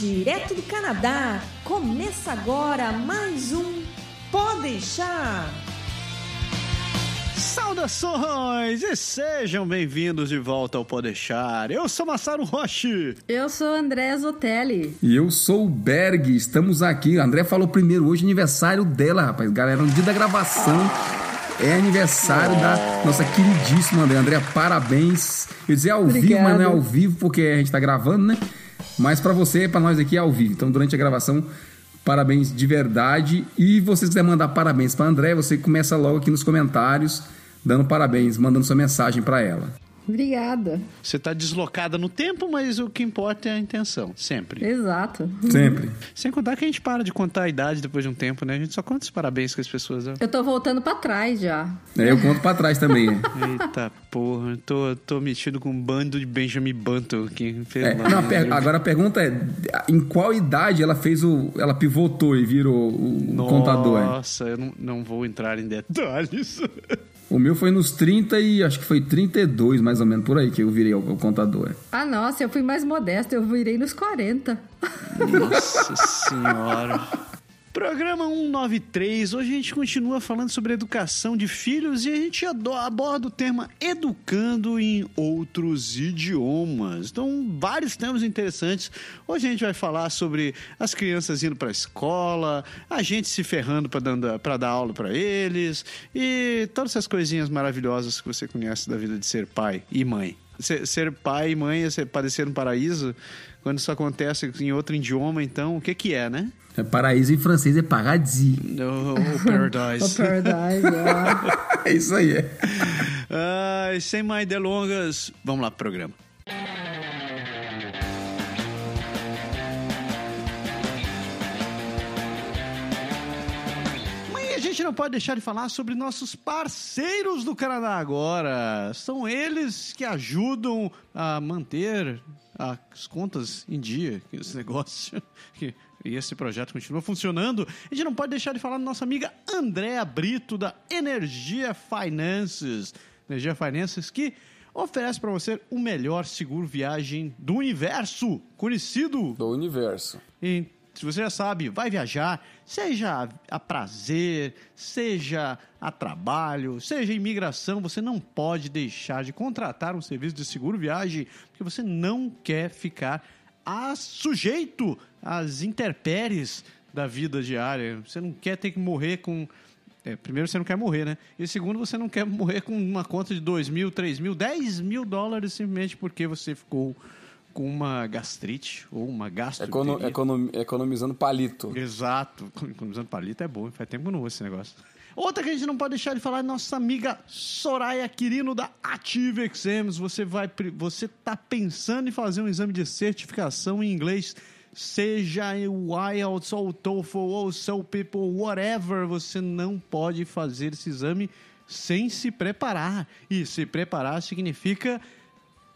direto do Canadá. Começa agora mais um Pode deixar. Saudações e sejam bem-vindos de volta ao Podeixar. Eu sou Massaro Roche. Eu sou André Zotelli. E eu sou o Berg. Estamos aqui. O André falou primeiro hoje aniversário dela, rapaz. Galera, no dia da gravação é aniversário oh. da nossa queridíssima André. André, parabéns. Eu dizer ao Obrigado. vivo, mas não é ao vivo porque a gente tá gravando, né? Mas para você, para nós aqui é ao vivo. Então, durante a gravação, parabéns de verdade. E você quiser mandar parabéns para André, você começa logo aqui nos comentários, dando parabéns, mandando sua mensagem para ela. Obrigada. Você está deslocada no tempo, mas o que importa é a intenção, sempre. Exato. Sempre. Sem contar que a gente para de contar a idade depois de um tempo, né? A gente só conta os parabéns que as pessoas. Eu tô voltando para trás já. É, eu conto para trás também. Eita porra, tô, tô metido com um bando de Benjamin Button aqui. É, não, per agora a pergunta é: em qual idade ela fez o. Ela pivotou e virou o Nossa, contador? Nossa, eu não, não vou entrar em detalhes. O meu foi nos 30 e acho que foi 32, mais ou menos, por aí que eu virei o, o contador. Ah, nossa, eu fui mais modesto, eu virei nos 40. Nossa senhora. Programa 193, hoje a gente continua falando sobre educação de filhos e a gente aborda o tema educando em outros idiomas. Então, vários temas interessantes. Hoje a gente vai falar sobre as crianças indo para a escola, a gente se ferrando para dar aula para eles e todas essas coisinhas maravilhosas que você conhece da vida de ser pai e mãe. Ser, ser pai e mãe é ser, padecer no paraíso. Quando isso acontece em outro idioma, então, o que que é, né? É paraíso em francês é paradis. No, o paradise. o paradise, é. é isso aí. É. Uh, sem mais delongas, vamos lá pro programa. Gente não pode deixar de falar sobre nossos parceiros do Canadá agora. São eles que ajudam a manter as contas em dia, esse negócio e esse projeto continua funcionando, a gente não pode deixar de falar da nossa amiga Andréa Brito, da Energia Finances. Energia Finances que oferece para você o melhor seguro viagem do universo, conhecido. Do universo. E, se você já sabe, vai viajar, seja a prazer, seja a trabalho, seja a imigração, você não pode deixar de contratar um serviço de seguro viagem, porque você não quer ficar a sujeito às intempéries da vida diária. Você não quer ter que morrer com. É, primeiro, você não quer morrer, né? E segundo, você não quer morrer com uma conta de 2 mil, 3 mil, 10 mil dólares simplesmente porque você ficou com uma gastrite ou uma gastroenterite. Econo, econom, economizando palito. Exato. Economizando palito é bom. Faz tempo que não uso esse negócio. Outra que a gente não pode deixar de falar é nossa amiga Soraya Quirino da Ative Exams. Você vai, você tá pensando em fazer um exame de certificação em inglês, seja o IELTS ou o TOEFL ou o SEL People, whatever, você não pode fazer esse exame sem se preparar. E se preparar significa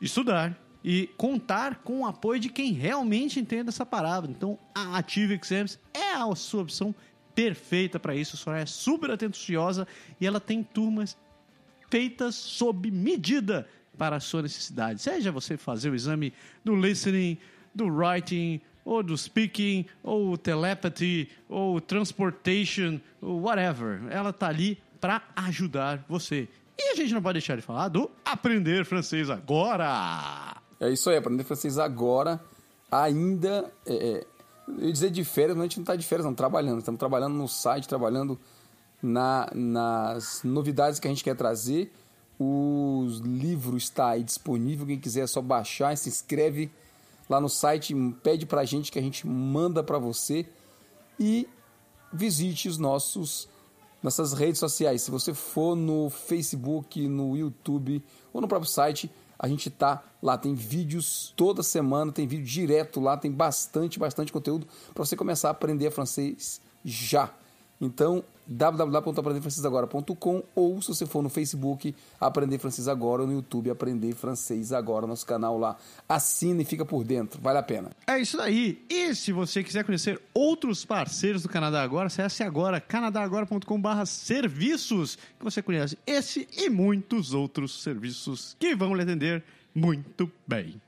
estudar e contar com o apoio de quem realmente entende essa palavra. Então, a Ative Exams é a sua opção perfeita para isso. A é super atenciosa e ela tem turmas feitas sob medida para a sua necessidade. Seja você fazer o exame do listening, do writing, ou do speaking, ou telepathy, ou transportation, ou whatever. Ela tá ali para ajudar você. E a gente não pode deixar de falar do aprender francês agora. É isso aí, aprender francês agora ainda é, é eu ia dizer de férias, mas a gente não está de férias, não, trabalhando. Estamos trabalhando no site, trabalhando na, nas novidades que a gente quer trazer. O livro está aí disponível, quem quiser é só baixar, se inscreve lá no site, pede para a gente que a gente manda para você e visite os nossos nossas redes sociais. Se você for no Facebook, no YouTube ou no próprio site, a gente tá lá, tem vídeos toda semana, tem vídeo direto lá, tem bastante, bastante conteúdo para você começar a aprender francês já. Então, www.aprenderfrancesagora.com ou se você for no Facebook, Aprender Francês Agora, ou no YouTube, Aprender Francês Agora, nosso canal lá. Assina e fica por dentro, vale a pena. É isso aí. E se você quiser conhecer outros parceiros do Canadá Agora, acesse agora canadagora.com.br serviços, que você conhece esse e muitos outros serviços que vão lhe atender muito bem.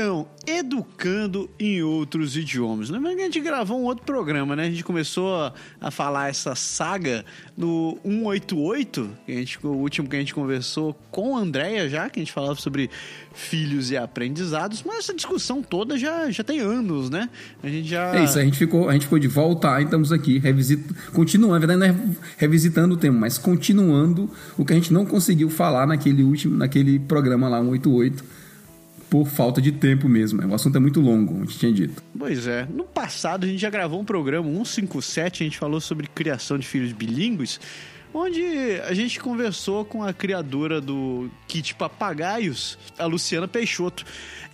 Então, educando em outros idiomas. Lembrando que a gente gravou um outro programa, né? A gente começou a, a falar essa saga no 188, que a gente, o último que a gente conversou com a Andrea já, que a gente falava sobre filhos e aprendizados, mas essa discussão toda já, já tem anos, né? A gente já... É isso, a gente ficou, a gente ficou de volta e estamos aqui, revisitando, continuando, na verdade não é revisitando o tema, mas continuando o que a gente não conseguiu falar naquele último, naquele programa lá, 188, por falta de tempo mesmo. O assunto é muito longo, como a gente tinha dito. Pois é. No passado a gente já gravou um programa 157, a gente falou sobre criação de filhos bilíngues, onde a gente conversou com a criadora do kit papagaios, a Luciana Peixoto.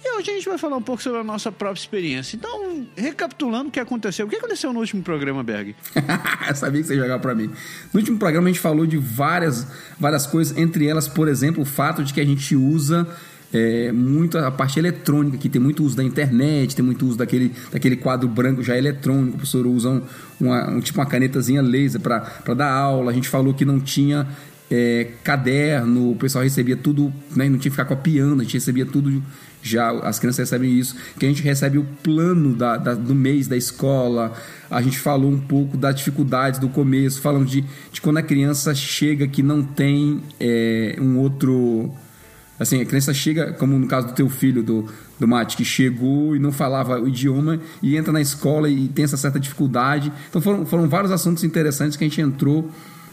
E hoje a gente vai falar um pouco sobre a nossa própria experiência. Então, recapitulando o que aconteceu. O que aconteceu no último programa, Berg? Eu sabia que você ia jogar pra mim. No último programa a gente falou de várias, várias coisas, entre elas, por exemplo, o fato de que a gente usa é, a parte eletrônica, que tem muito uso da internet, tem muito uso daquele, daquele quadro branco já eletrônico, o professor usa um, uma, um tipo uma canetazinha laser para dar aula, a gente falou que não tinha é, caderno, o pessoal recebia tudo, né, não tinha que ficar copiando, a gente recebia tudo já, as crianças recebem isso, que a gente recebe o plano da, da, do mês da escola, a gente falou um pouco das dificuldades do começo, falando de, de quando a criança chega que não tem é, um outro Assim, a criança chega, como no caso do teu filho, do, do Mate, que chegou e não falava o idioma e entra na escola e tem essa certa dificuldade. Então foram, foram vários assuntos interessantes que a gente entrou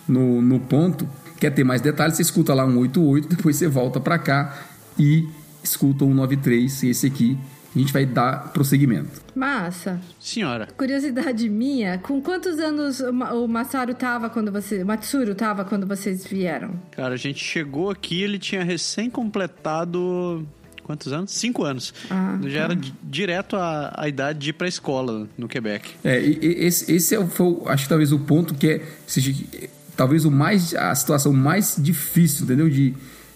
no, no ponto. Quer ter mais detalhes, você escuta lá um 88, depois você volta para cá e escuta um 93, esse aqui, a gente vai dar prosseguimento. Massa. Senhora. Curiosidade minha, com quantos anos o Masaru tava quando você. O Matsuru tava quando vocês vieram? Cara, a gente chegou aqui, ele tinha recém completado. Quantos anos? Cinco anos. Ah, Já tá. era di- direto a, a idade de ir pra escola no Quebec. É, e- e- esse, esse é, o- foi, o- acho que talvez o ponto que é, seja, talvez o mais, a situação mais difícil, entendeu? De,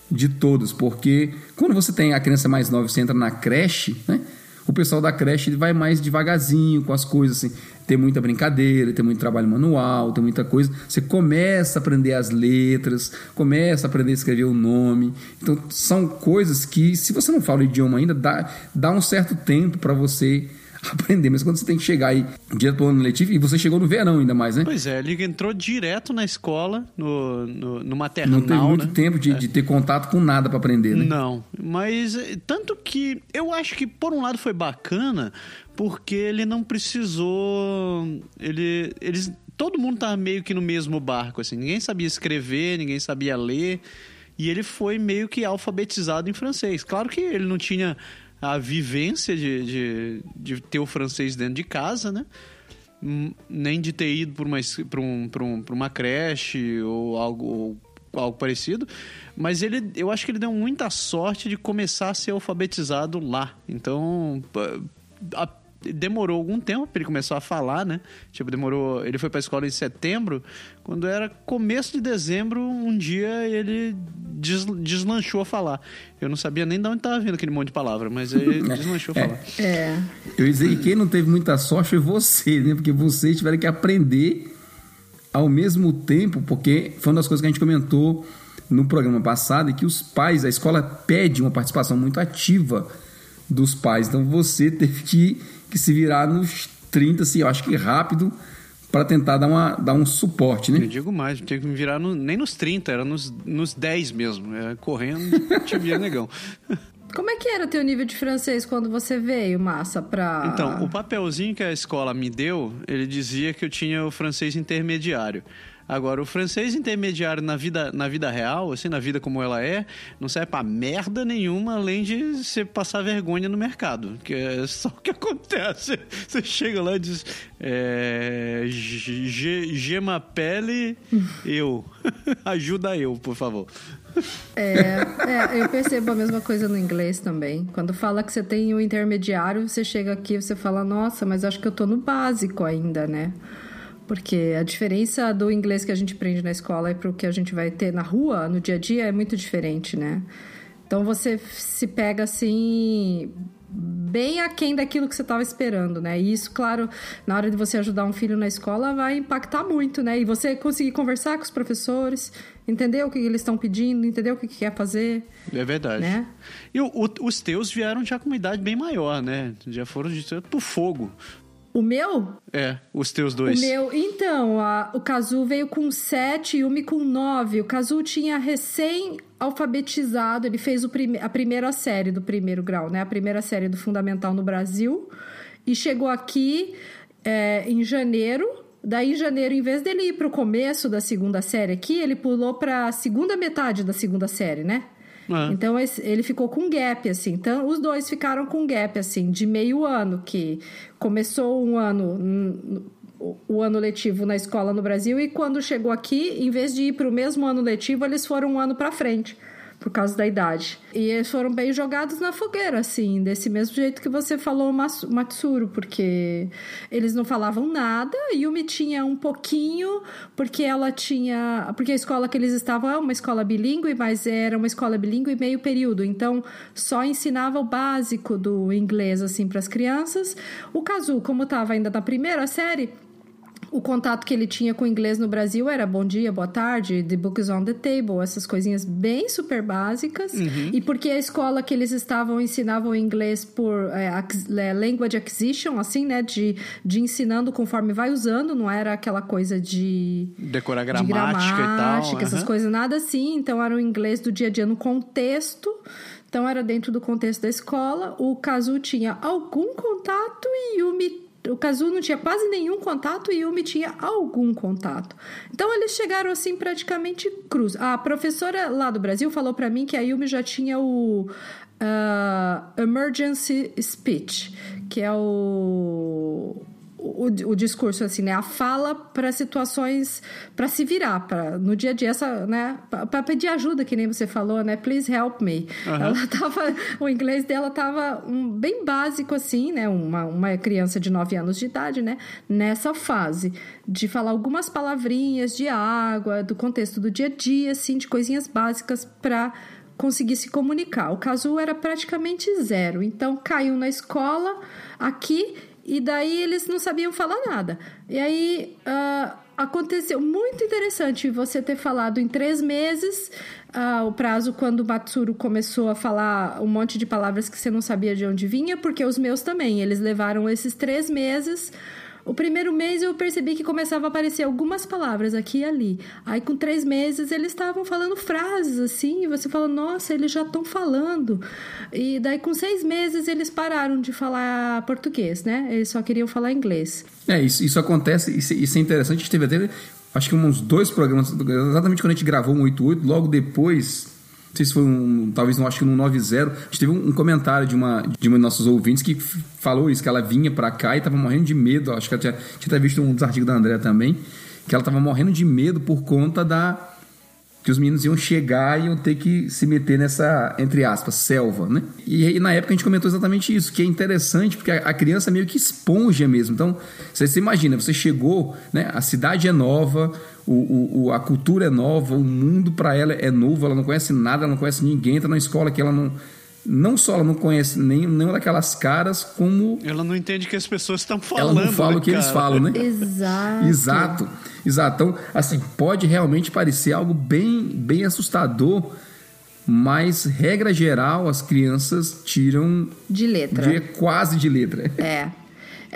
de todos, porque quando você tem a criança mais nova, você entra na creche, né? O pessoal da creche vai mais devagarzinho com as coisas, assim. Tem muita brincadeira, tem muito trabalho manual, tem muita coisa. Você começa a aprender as letras, começa a aprender a escrever o nome. Então, são coisas que, se você não fala o idioma ainda, dá, dá um certo tempo para você aprender. Mas quando você tem que chegar aí direto pro ano letivo, e você chegou no verão ainda mais, né? Pois é, ele entrou direto na escola, no, no, no maternal, Não teve muito né? tempo de, de ter contato com nada para aprender, né? Não, mas eh, tanto que eu acho que por um lado foi bacana, porque ele não precisou, ele, eles, todo mundo tava meio que no mesmo barco, assim, ninguém sabia escrever, ninguém sabia ler, e ele foi meio que alfabetizado em francês. Claro que ele não tinha a vivência de, de, de ter o francês dentro de casa, né? Hum, nem de ter ido para uma, um, um, uma creche ou algo, ou algo parecido, mas ele, eu acho que ele deu muita sorte de começar a ser alfabetizado lá. Então, a- demorou algum tempo para ele começar a falar, né? Tipo, demorou. Ele foi para a escola em setembro, quando era começo de dezembro, um dia ele des- deslanchou a falar. Eu não sabia nem de onde estava vindo aquele monte de palavra, mas ele deslanchou a falar. É. Eu ia dizer que quem não teve muita sorte foi você, né? Porque vocês tiveram que aprender ao mesmo tempo, porque foi uma das coisas que a gente comentou no programa passado, e que os pais, a escola pede uma participação muito ativa dos pais. Então você teve que, que se virar nos 30, assim, eu acho que rápido, para tentar dar, uma, dar um suporte, Eu né? digo mais, tinha que me virar no- nem nos 30, era nos, nos 10 mesmo. É, correndo, te via negão. Como é que era teu nível de francês quando você veio, Massa, pra... Então, o papelzinho que a escola me deu, ele dizia que eu tinha o francês intermediário. Agora, o francês intermediário na vida, na vida real, assim, na vida como ela é, não serve pra merda nenhuma, além de você passar vergonha no mercado. Que é só o que acontece. Você chega lá e diz... É, "Je- je m'appelle eu. Ajuda eu, por favor. É, é, eu percebo a mesma coisa no inglês também. Quando fala que você tem o intermediário, você chega aqui e você fala, nossa, mas acho que eu tô no básico ainda, né? Porque a diferença do inglês que a gente aprende na escola e pro que a gente vai ter na rua, no dia a dia, é muito diferente, né? Então você se pega assim bem aquém daquilo que você estava esperando, né? E isso, claro, na hora de você ajudar um filho na escola, vai impactar muito, né? E você conseguir conversar com os professores, entender o que eles estão pedindo, entender o que, que quer fazer. É verdade. Né? E o, o, os teus vieram já com uma idade bem maior, né? Já foram de pro fogo. O meu? É, os teus dois. O meu, então, a, o Kazu veio com 7 e o Yumi com 9. O Kazu tinha recém alfabetizado, ele fez o prime a primeira série do primeiro grau, né? A primeira série do fundamental no Brasil. E chegou aqui é, em janeiro. Daí, em janeiro, em vez dele ir para o começo da segunda série aqui, ele pulou para a segunda metade da segunda série, né? É. Então ele ficou com gap, assim. Então os dois ficaram com gap, assim, de meio ano, que começou um ano o ano letivo na escola no Brasil e quando chegou aqui, em vez de ir para o mesmo ano letivo, eles foram um ano para frente por causa da idade. E eles foram bem jogados na fogueira, assim, desse mesmo jeito que você falou Matsuru, porque eles não falavam nada, Yumi tinha um pouquinho, porque ela tinha. Porque a escola que eles estavam é uma escola bilíngue, mas era uma escola bilíngue meio período, então só ensinava o básico do inglês, assim, para as crianças. O Kazu, como estava ainda na primeira série, o contato que ele tinha com o inglês no Brasil era bom dia, boa tarde, the book is on the table, essas coisinhas bem super básicas. Uhum. E porque a escola que eles estavam ensinavam inglês por é, é, language acquisition, assim, né? De, de ensinando conforme vai usando, não era aquela coisa de. Decorar gramática, de gramática e tal. Uhum. Essas coisas, nada assim. Então era o inglês do dia a dia no contexto. Então era dentro do contexto da escola. O Kazu tinha algum contato e Yumi o Kazu não tinha quase nenhum contato e Yumi tinha algum contato. Então eles chegaram assim praticamente cruz. A professora lá do Brasil falou para mim que a Yumi já tinha o uh, emergency speech, que é o o, o discurso, assim, né? A fala para situações, para se virar, para no dia a dia, essa, né? Para pedir ajuda, que nem você falou, né? Please help me. Uhum. Ela tava, o inglês dela tava um, bem básico, assim, né? Uma, uma criança de 9 anos de idade, né? Nessa fase de falar algumas palavrinhas de água, do contexto do dia a dia, assim, de coisinhas básicas para conseguir se comunicar. O caso era praticamente zero. Então, caiu na escola aqui e daí eles não sabiam falar nada. E aí uh, aconteceu muito interessante você ter falado em três meses uh, o prazo quando o Matsuru começou a falar um monte de palavras que você não sabia de onde vinha, porque os meus também. Eles levaram esses três meses o primeiro mês eu percebi que começava a aparecer algumas palavras aqui e ali. Aí com três meses eles estavam falando frases assim, e você fala, nossa, eles já estão falando. E daí com seis meses eles pararam de falar português, né? Eles só queriam falar inglês. É, isso, isso acontece, isso, isso é interessante. A gente teve até, acho que uns dois programas, exatamente quando a gente gravou um 88, logo depois sei se foi um, talvez não acho que no 90, a gente teve um, um, comentário de uma de uma de nossos ouvintes que falou isso, que ela vinha para cá e tava morrendo de medo, acho que ela tinha, tinha até visto um dos artigos da André também, que ela tava morrendo de medo por conta da que os meninos iam chegar e iam ter que se meter nessa, entre aspas, selva, né? E, e na época a gente comentou exatamente isso, que é interessante porque a, a criança meio que esponja mesmo. Então, você imagina, você chegou, né? A cidade é nova, o, o, a cultura é nova, o mundo para ela é novo, ela não conhece nada, ela não conhece ninguém, entra na escola que ela não. Não só ela não conhece nem, nenhuma daquelas caras, como. Ela não entende que as pessoas estão falando. Ela não fala né, o que cara? eles falam, né? Exato. Exato. Exato. Então, assim, pode realmente parecer algo bem, bem assustador, mas, regra geral, as crianças tiram. De letra. De, quase de letra. É.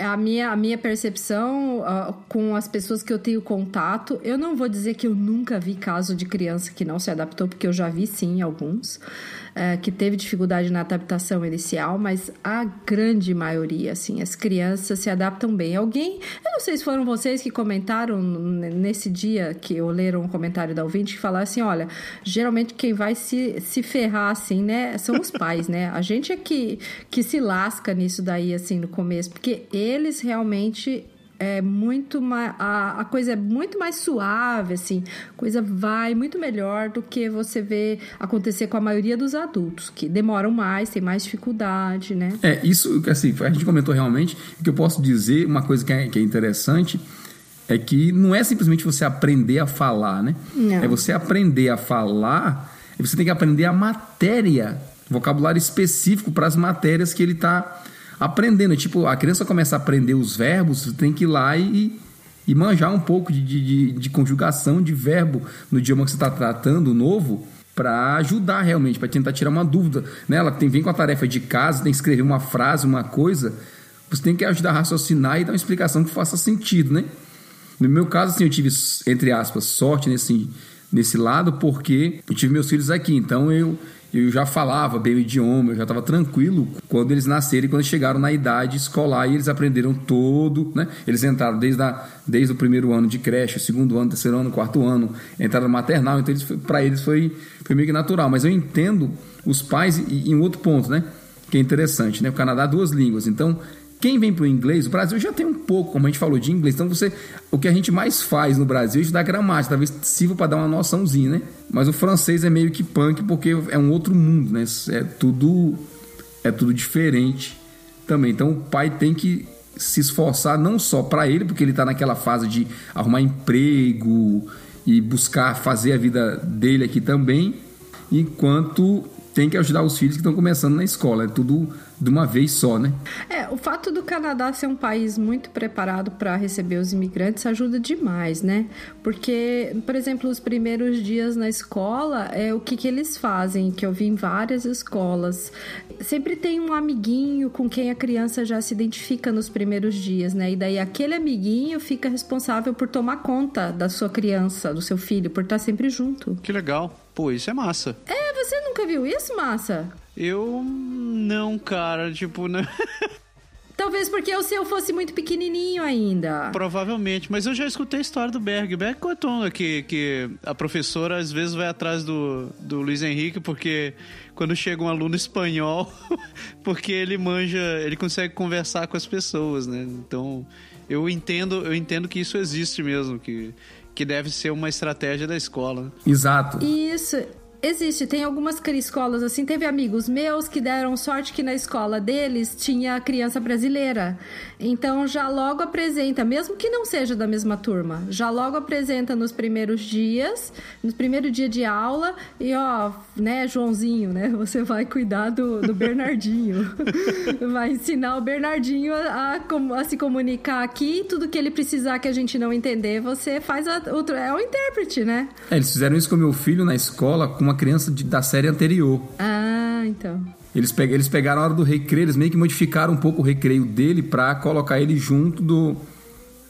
É a minha, a minha percepção uh, com as pessoas que eu tenho contato, eu não vou dizer que eu nunca vi caso de criança que não se adaptou, porque eu já vi sim alguns é, que teve dificuldade na adaptação inicial, mas a grande maioria, assim, as crianças se adaptam bem. Alguém, eu não sei se foram vocês que comentaram nesse dia que eu leram um comentário da ouvinte que falaram assim, olha, geralmente quem vai se, se ferrar assim, né, são os pais, né? A gente é que, que se lasca nisso daí, assim, no começo, porque eles realmente é muito mais. A, a coisa é muito mais suave, assim. A coisa vai muito melhor do que você vê acontecer com a maioria dos adultos, que demoram mais, tem mais dificuldade, né? É, isso, assim, a gente comentou realmente. O que eu posso dizer, uma coisa que é, que é interessante é que não é simplesmente você aprender a falar, né? Não. É você aprender a falar e você tem que aprender a matéria, vocabulário específico para as matérias que ele está aprendendo. Tipo, a criança começa a aprender os verbos, tem que ir lá e, e manjar um pouco de, de, de conjugação de verbo no idioma que você está tratando, novo, para ajudar realmente, para tentar tirar uma dúvida. Né? Ela tem, vem com a tarefa de casa, tem que escrever uma frase, uma coisa. Você tem que ajudar a raciocinar e dar uma explicação que faça sentido, né? No meu caso, assim, eu tive, entre aspas, sorte nesse, nesse lado, porque eu tive meus filhos aqui. Então eu, eu já falava bem o idioma, eu já estava tranquilo quando eles nasceram e quando chegaram na idade escolar e eles aprenderam todo, né? Eles entraram desde, a, desde o primeiro ano de creche, o segundo ano, terceiro ano, quarto ano, entraram no maternal, então para eles foi, foi meio que natural. Mas eu entendo os pais e, e um outro ponto, né? Que é interessante, né? O Canadá duas línguas, então quem vem para o inglês, o Brasil já tem um pouco, como a gente falou, de inglês. Então, você, o que a gente mais faz no Brasil é estudar gramática, talvez sirva para dar uma noçãozinha, né? Mas o francês é meio que punk porque é um outro mundo, né? É tudo, é tudo diferente também. Então, o pai tem que se esforçar não só para ele, porque ele está naquela fase de arrumar emprego e buscar fazer a vida dele aqui também, enquanto tem que ajudar os filhos que estão começando na escola. É tudo de uma vez só, né? É, o fato do Canadá ser um país muito preparado para receber os imigrantes ajuda demais, né? Porque, por exemplo, os primeiros dias na escola, é o que, que eles fazem, que eu vi em várias escolas. Sempre tem um amiguinho com quem a criança já se identifica nos primeiros dias, né? E daí aquele amiguinho fica responsável por tomar conta da sua criança, do seu filho, por estar sempre junto. Que legal. Pô, isso é massa. É, você nunca viu isso, massa? Eu não, cara, tipo, né? Talvez porque o seu fosse muito pequenininho ainda. Provavelmente, mas eu já escutei a história do Berg. Berg contou que, que a professora às vezes vai atrás do, do Luiz Henrique porque quando chega um aluno espanhol, porque ele manja, ele consegue conversar com as pessoas, né? Então, eu entendo, eu entendo que isso existe mesmo, que que deve ser uma estratégia da escola. Exato. Isso. Existe, tem algumas escolas assim. Teve amigos meus que deram sorte que na escola deles tinha criança brasileira. Então já logo apresenta, mesmo que não seja da mesma turma, já logo apresenta nos primeiros dias, no primeiro dia de aula, e ó, né, Joãozinho, né? Você vai cuidar do, do Bernardinho. vai ensinar o Bernardinho a, a, a, se comunicar aqui, tudo que ele precisar que a gente não entender, você faz a, o, é o intérprete, né? É, eles fizeram isso com meu filho na escola com uma uma criança de, da série anterior. Ah, então. Eles, pe eles pegaram a hora do recreio, eles meio que modificaram um pouco o recreio dele para colocar ele junto do,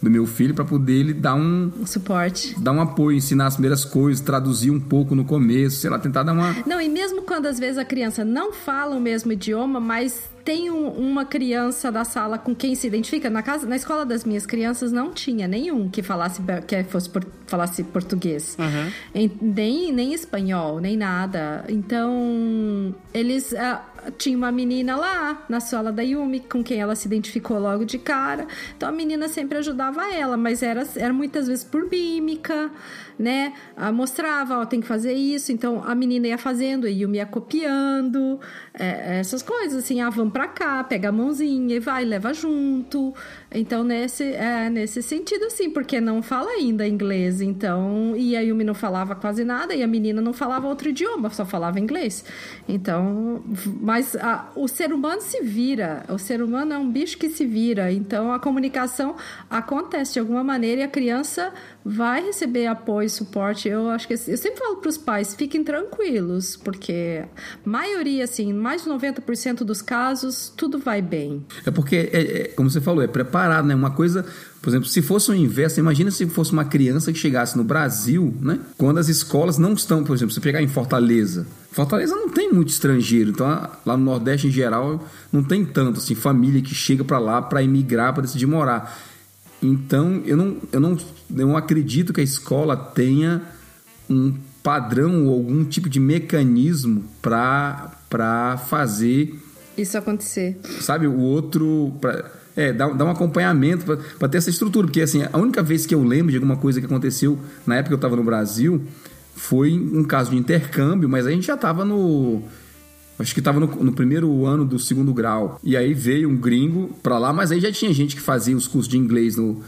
do meu filho para poder ele dar um, um suporte, dar um apoio, ensinar as primeiras coisas, traduzir um pouco no começo, sei lá, tentar dar uma Não, e mesmo quando às vezes a criança não fala o mesmo idioma, mas tem um, uma criança da sala com quem se identifica. Na casa, na escola das minhas crianças não tinha nenhum que falasse que fosse por, falasse português, uhum. em, nem nem espanhol, nem nada. Então eles uh, tinha uma menina lá na sala da Yumi com quem ela se identificou logo de cara. Então a menina sempre ajudava ela, mas era, era muitas vezes por mímica né? Ah, mostrava, ó, tem que fazer isso. Então a menina ia fazendo e eu me ia copiando, é, essas coisas assim. Ah, vamos pra cá, pega a mãozinha e vai, leva junto. Então nesse, é, nesse sentido, assim, porque não fala ainda inglês. Então, e a Yumi não falava quase nada e a menina não falava outro idioma, só falava inglês. Então, mas a, o ser humano se vira. O ser humano é um bicho que se vira. Então a comunicação acontece de alguma maneira e a criança vai receber apoio e suporte. Eu acho que eu sempre falo para os pais, fiquem tranquilos, porque maioria, assim, mais de 90% dos casos, tudo vai bem. É porque, é, é, como você falou, é preparado, né? Uma coisa, por exemplo, se fosse o inverso, imagina se fosse uma criança que chegasse no Brasil, né? Quando as escolas não estão, por exemplo, se pegar em Fortaleza. Fortaleza não tem muito estrangeiro, então lá no Nordeste em geral não tem tanto assim família que chega para lá para emigrar, para decidir morar. Então, eu não, eu, não, eu não acredito que a escola tenha um padrão ou algum tipo de mecanismo para fazer isso acontecer. Sabe, o outro. Pra, é, dar, dar um acompanhamento para ter essa estrutura. Porque, assim, a única vez que eu lembro de alguma coisa que aconteceu na época que eu estava no Brasil foi um caso de intercâmbio, mas a gente já estava no acho que estava no, no, primeiro ano do segundo grau. E aí veio um gringo para lá, mas aí já tinha gente que fazia os cursos de inglês no,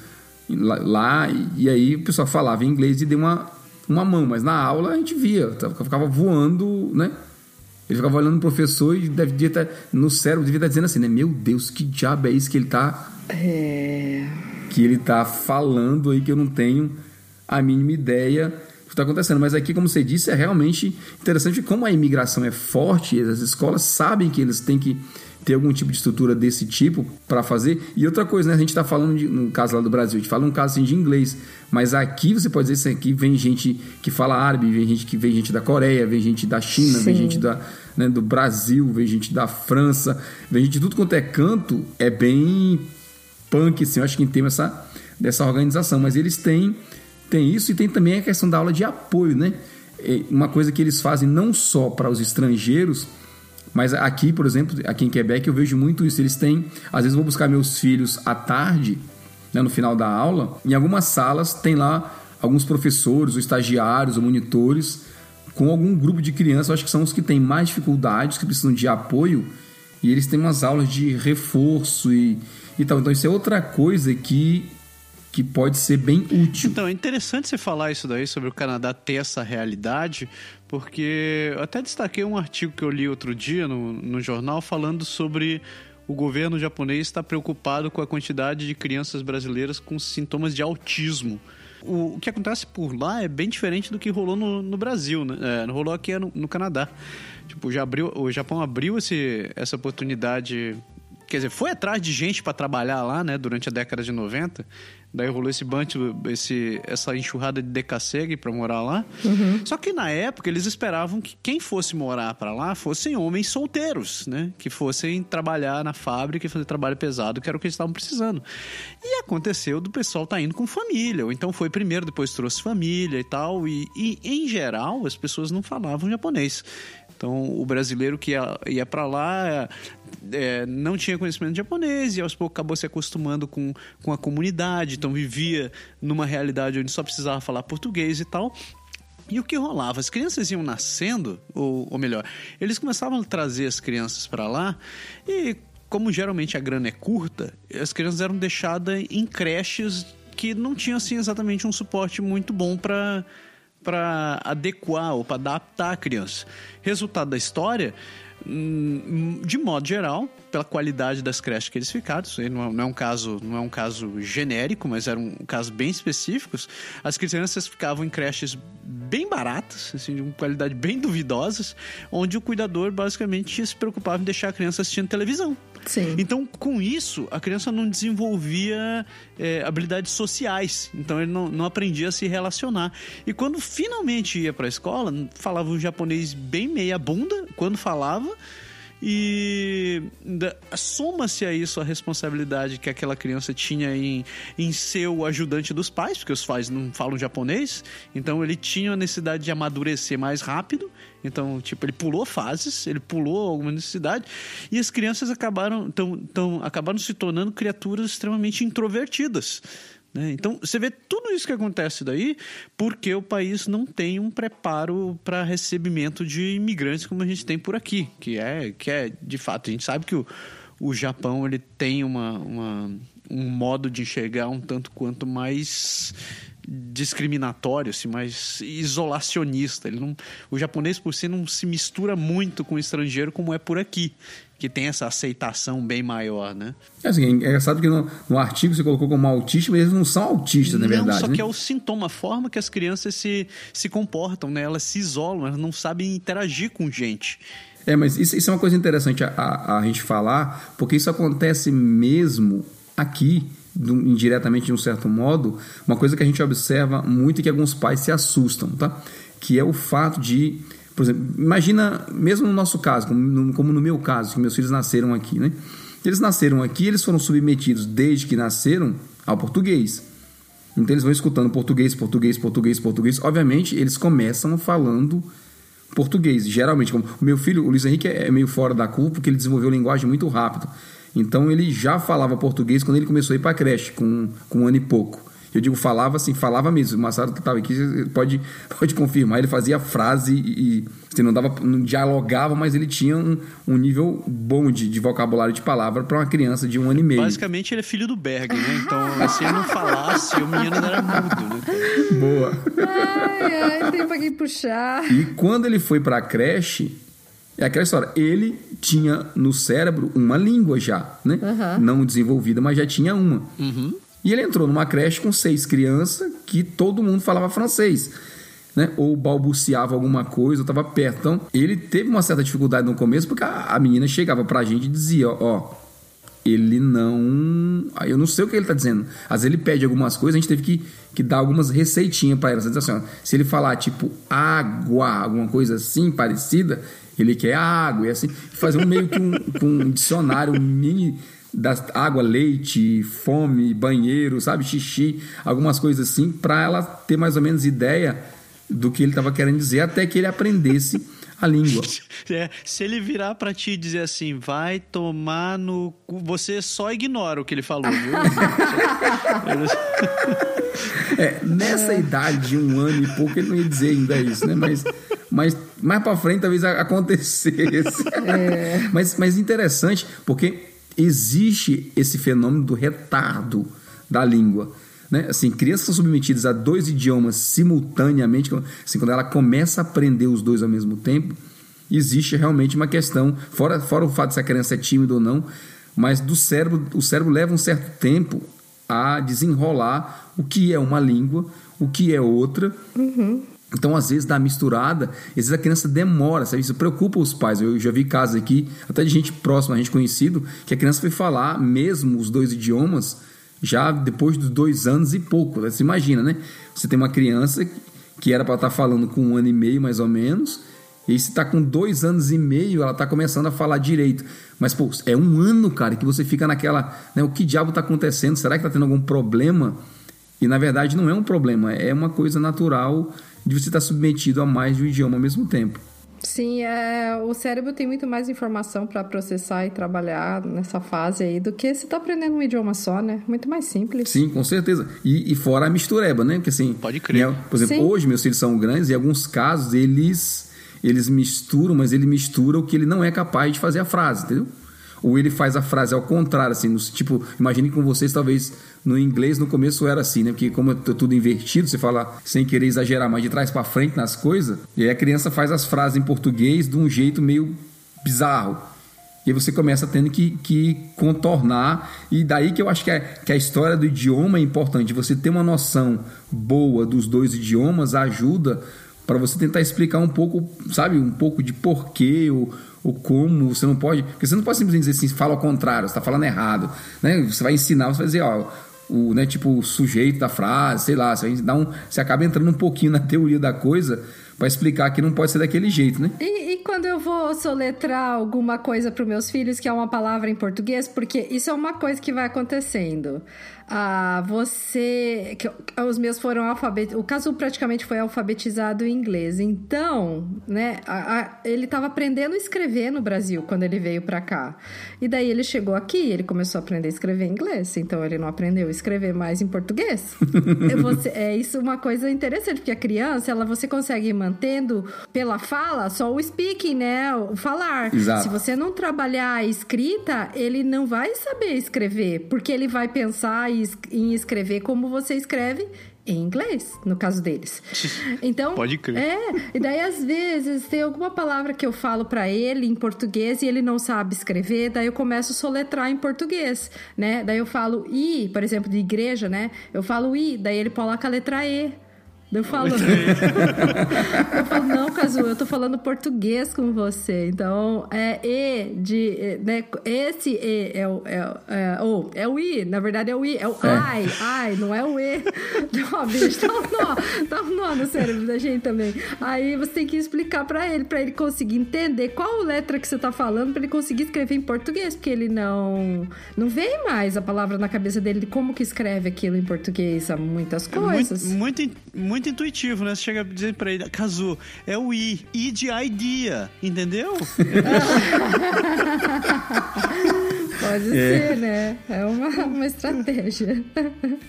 lá, e, e, aí o pessoal falava inglês e deu uma, uma mão, mas na aula a gente via, ficava voando, né? Ele ficava olhando o professor e devia estar, no cérebro devia estar dizendo assim, né? Meu Deus, que diabo é isso que ele está... É... Que ele está falando aí que eu não tenho a mínima ideia que está acontecendo. Mas aqui, como você disse, é realmente interessante como a imigração é forte, as escolas sabem que eles têm que ter algum tipo de estrutura desse tipo para fazer. E outra coisa, né? A gente está falando, de, no caso lá do Brasil, a gente fala um caso assim de inglês. Mas aqui você pode dizer assim, aqui vem gente que fala árabe, vem gente que vem gente da Coreia, vem gente da China, Sim. vem gente da, né, do Brasil, vem gente da França, vem gente de tudo quanto é canto, é bem punk, assim, eu acho que em dessa, dessa organização. Mas eles têm, têm isso e tem também a questão da aula de apoio, né? É uma coisa que eles fazem não só para os estrangeiros, mas aqui, por exemplo, aqui em Quebec, eu vejo muito isso. Eles têm, às vezes, vou buscar meus filhos à tarde, né, no final da aula. Em algumas salas tem lá alguns professores, ou estagiários, ou monitores, com algum grupo de crianças, acho que são os que têm mais dificuldades, que precisam de apoio, e eles têm umas aulas de reforço e, e tal. Então, isso é outra coisa que que pode ser bem útil. Então, é interessante você falar isso daí sobre o Canadá ter essa realidade, porque eu até destaquei um artigo que eu li outro dia no, no jornal falando sobre o governo japonês estar preocupado com a quantidade de crianças brasileiras com sintomas de autismo. O, o que acontece por lá é bem diferente do que rolou no, no Brasil, né? É, rolou aqui no, no Canadá. Tipo, já abriu, o Japão abriu esse, essa oportunidade quer dizer, foi atrás de gente para trabalhar lá, né, durante a década de 90. Daí rolou esse bunch, esse, essa enxurrada de decassegue para morar lá. Uhum. Só que na época eles esperavam que quem fosse morar para lá fossem homens solteiros, né? Que fossem trabalhar na fábrica e fazer trabalho pesado, que era o que eles estavam precisando. E aconteceu do pessoal tá indo com família, ou então foi primeiro, depois trouxe família e tal. E, e em geral as pessoas não falavam japonês. Então, o brasileiro que ia, ia para lá é, não tinha conhecimento japonês e aos poucos acabou se acostumando com, com a comunidade, então vivia numa realidade onde só precisava falar português e tal. E o que rolava? As crianças iam nascendo, ou, ou melhor, eles começavam a trazer as crianças para lá e, como geralmente a grana é curta, as crianças eram deixadas em creches que não tinham assim exatamente um suporte muito bom para para adequar ou para adaptar a criança. Resultado da história, hum, de modo geral, pela qualidade das creches que eles ficaram, isso é, não é, um caso, não é um caso genérico, mas era um caso bem específicos. As crianças ficavam em creches bem baratas, assim, de uma qualidade bem duvidosas, onde o cuidador basicamente se preocupava em deixar a criança assistindo televisão. Sim. Então, com isso, a criança não desenvolvia é, habilidades sociais. Então, ele não, não aprendia a se relacionar. E quando finalmente ia para a escola, falava um japonês bem meia bunda, quando falava. E soma-se a isso a responsabilidade que aquela criança tinha em, em ser o ajudante dos pais, porque os pais não falam japonês, então ele tinha a necessidade de amadurecer mais rápido. Então, tipo, ele pulou fases, ele pulou alguma necessidade, e as crianças acabaram, tão, tão, acabaram se tornando criaturas extremamente introvertidas. Né? Então, você vê tudo isso que acontece daí porque o país não tem um preparo para recebimento de imigrantes como a gente tem por aqui, que é, que é de fato, a gente sabe que o, o Japão ele tem uma, uma um modo de enxergar um tanto quanto mais discriminatório, assim, mais isolacionista. Ele não, o japonês por si não se mistura muito com o estrangeiro como é por aqui que tem essa aceitação bem maior, né? É assim, é engraçado que no, no artigo você colocou como autista, mas eles não são autistas, na verdade. Não, só né? que é o sintoma, a forma que as crianças se, se comportam, né? Elas se isolam, elas não sabem interagir com gente. É, mas isso, isso é uma coisa interessante a, a, a, gente falar, porque isso acontece mesmo aqui, indiretamente de um certo modo, uma coisa que a gente observa muito e que alguns pais se assustam, tá? Que é o fato de por exemplo, imagina, mesmo no nosso caso, como no, como no meu caso, que meus filhos nasceram aqui, né? Eles nasceram aqui, eles foram submetidos desde que nasceram ao português. Então eles vão escutando português, português, português, português. Obviamente, eles começam falando português. Geralmente, como o meu filho, o Luiz Henrique, é meio fora da curva porque ele desenvolveu linguagem muito rápido. Então ele já falava português quando ele começou a ir para a creche, com, com um ano e pouco. Eu digo falava assim, falava mesmo. O Massaro que estava aqui pode, pode confirmar. Ele fazia frase e, assim, não, dava, não dialogava, mas ele tinha um, um nível bom de, de vocabulário de palavra para uma criança de um ano e meio. Basicamente ele é filho do Berg, né? Então, se ele não falasse, o menino era mudo, né? Boa. Ai, ai, tem pra quem puxar. E quando ele foi para a creche, É aquela história. Ele tinha no cérebro uma língua já, né? Uhum. Não desenvolvida, mas já tinha uma. E ele entrou numa creche com seis crianças que todo mundo falava francês. Né? Ou balbuciava alguma coisa, ou estava perto. Então, ele teve uma certa dificuldade no começo, porque a, a menina chegava pra gente e dizia: Ó, ele não. Eu não sei o que ele tá dizendo. Às vezes ele pede algumas coisas, a gente teve que, que dar algumas receitinhas para diz assim, ó, se ele falar tipo água, alguma coisa assim parecida, ele quer água, e assim, fazer um meio que um, um dicionário mini da água, leite, fome, banheiro, sabe, xixi, algumas coisas assim, para ela ter mais ou menos ideia do que ele estava querendo dizer, até que ele aprendesse a língua. É, se ele virar pra ti e dizer assim, vai tomar no cu, você só ignora o que ele falou, viu? É, nessa idade de um ano e pouco, ele não ia dizer ainda isso, né? Mas, mas mais pra frente talvez acontecesse. Mas, mas interessante, porque existe esse fenômeno do retardo da língua. Né? Assim, crianças são submetidas a dois idiomas simultaneamente, assim, quando ela começa a aprender os dois ao mesmo tempo, existe realmente uma questão, fora, fora o fato de se a criança é tímida ou não, mas do cérebro, o cérebro leva um certo tempo a desenrolar o que é uma língua, o que é outra. Então, às vezes, dá misturada, às vezes a criança demora, sabe? Isso preocupa os pais. Eu já vi casos aqui, até de gente próxima, a gente conhecido, que a criança foi falar mesmo os dois idiomas já depois dos dois anos e pouco. Você imagina, né? Você tem uma criança que era para estar falando com um ano e meio, mais ou menos, e você está com dois anos e meio, ela está começando a falar direito. Mas, pô, é um ano, cara, que você fica naquela. Né, o que diabo está acontecendo? Será que está tendo algum problema? E na verdade não é um problema, é uma coisa natural de você estar submetido a mais de um idioma ao mesmo tempo. Sim, é, o cérebro tem muito mais informação para processar e trabalhar nessa fase aí do que se tá aprendendo um idioma só, né? Muito mais simples. Sim, com certeza. E, e fora a mistureba, né? Porque assim. Pode crer. né, Por exemplo, Sim. hoje meus filhos são grandes e em alguns casos eles, eles misturam, mas ele mistura o que ele não é capaz de fazer a frase, entendeu? Ou ele faz a frase ao contrário, assim, no- tipo, imagine com vocês, talvez no inglês no começo era assim, né? Porque como é tudo invertido, você fala sem querer exagerar, mas de trás para frente nas coisas, e aí a criança faz as frases em português de um jeito meio bizarro. E aí você começa tendo que, que contornar. E daí que eu acho que a, que a história do idioma é importante. Você ter uma noção boa dos dois idiomas ajuda para você tentar explicar um pouco, sabe, um pouco de porquê ou, ou como. Você não pode. Porque você não pode simplesmente dizer assim, fala ao contrário, você está falando errado. Né? Você vai ensinar, você vai dizer, ó. O, né, tipo, o sujeito da frase, sei lá, você, vai dar um, você acaba entrando um pouquinho na teoria da coisa para explicar que não pode ser daquele jeito, né? E, e quando eu vou soletrar alguma coisa para meus filhos, que é uma palavra em português, porque isso é uma coisa que vai acontecendo. Ah, você. Que, os meus foram alfabetizados. O caso praticamente foi alfabetizado em inglês. Então, né, a- a- ele estava aprendendo a escrever no Brasil quando ele veio para cá. E daí ele chegou aqui e ele começou a aprender a escrever em inglês. Então ele não aprendeu a escrever mais em português. É você- é isso uma coisa interessante, porque a criança, ela você consegue ir mantendo pela fala só o speaking, né? O falar. Exato. Se você não trabalhar a escrita, ele não vai saber escrever, porque ele vai pensar em es- em escrever como você escreve em inglês, no caso deles. Então, Pode crer. é, e daí às vezes tem alguma palavra que eu falo pra ele em português e ele não sabe escrever, daí eu começo a soletrar em português, né? Daí eu falo i, por exemplo, de igreja, né? Eu falo i, daí ele coloca a letra e. Eu falo, eu falo, não, Cazu, eu tô falando português com você. Então, é E de. é, Né, esse E é o. É, é, o- é o I, na verdade é o I, é o ai, ai, não é o E. Não, bicho, dá um nó, dá um nó no cérebro da gente também. Aí você tem que explicar pra ele, pra ele conseguir entender qual letra que você tá falando, pra ele conseguir escrever em português, porque ele não. Não vem mais a palavra na cabeça dele de como que escreve aquilo em português, há muitas É muito, coisas. muito, in- muito intuitivo, né? Você chega a dizer pra ele, Kazu, é o I, I de idea, entendeu? Pode ser, né? É uma, uma estratégia.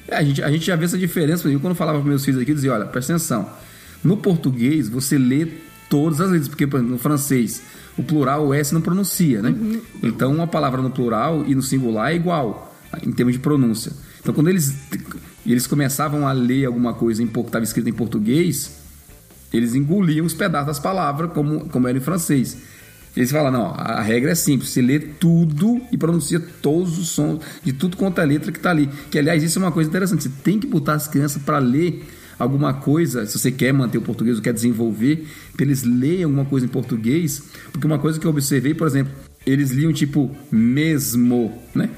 É, a, gente, a gente já vê essa diferença. por exemplo, quando eu falava para meus filhos aqui, eu dizia: olha, presta atenção. No português, você lê todas as letras, porque exemplo, no francês, o plural, o S não pronuncia, né? Então, uma palavra no plural e no singular é igual, em termos de pronúncia. Então, quando eles, eles começavam a ler alguma coisa em, que estava escrito em português, eles engoliam os pedaços das palavras, como, como era em francês. Eles falam, não, a regra é simples, você lê tudo e pronuncia todos os sons de tudo quanto é letra que está ali. Que, aliás, isso é uma coisa interessante, você tem que botar as crianças para ler alguma coisa, se você quer manter o português ou quer desenvolver, para eles lerem alguma coisa em português, porque uma coisa que eu observei, por exemplo, eles liam tipo mesmo, né?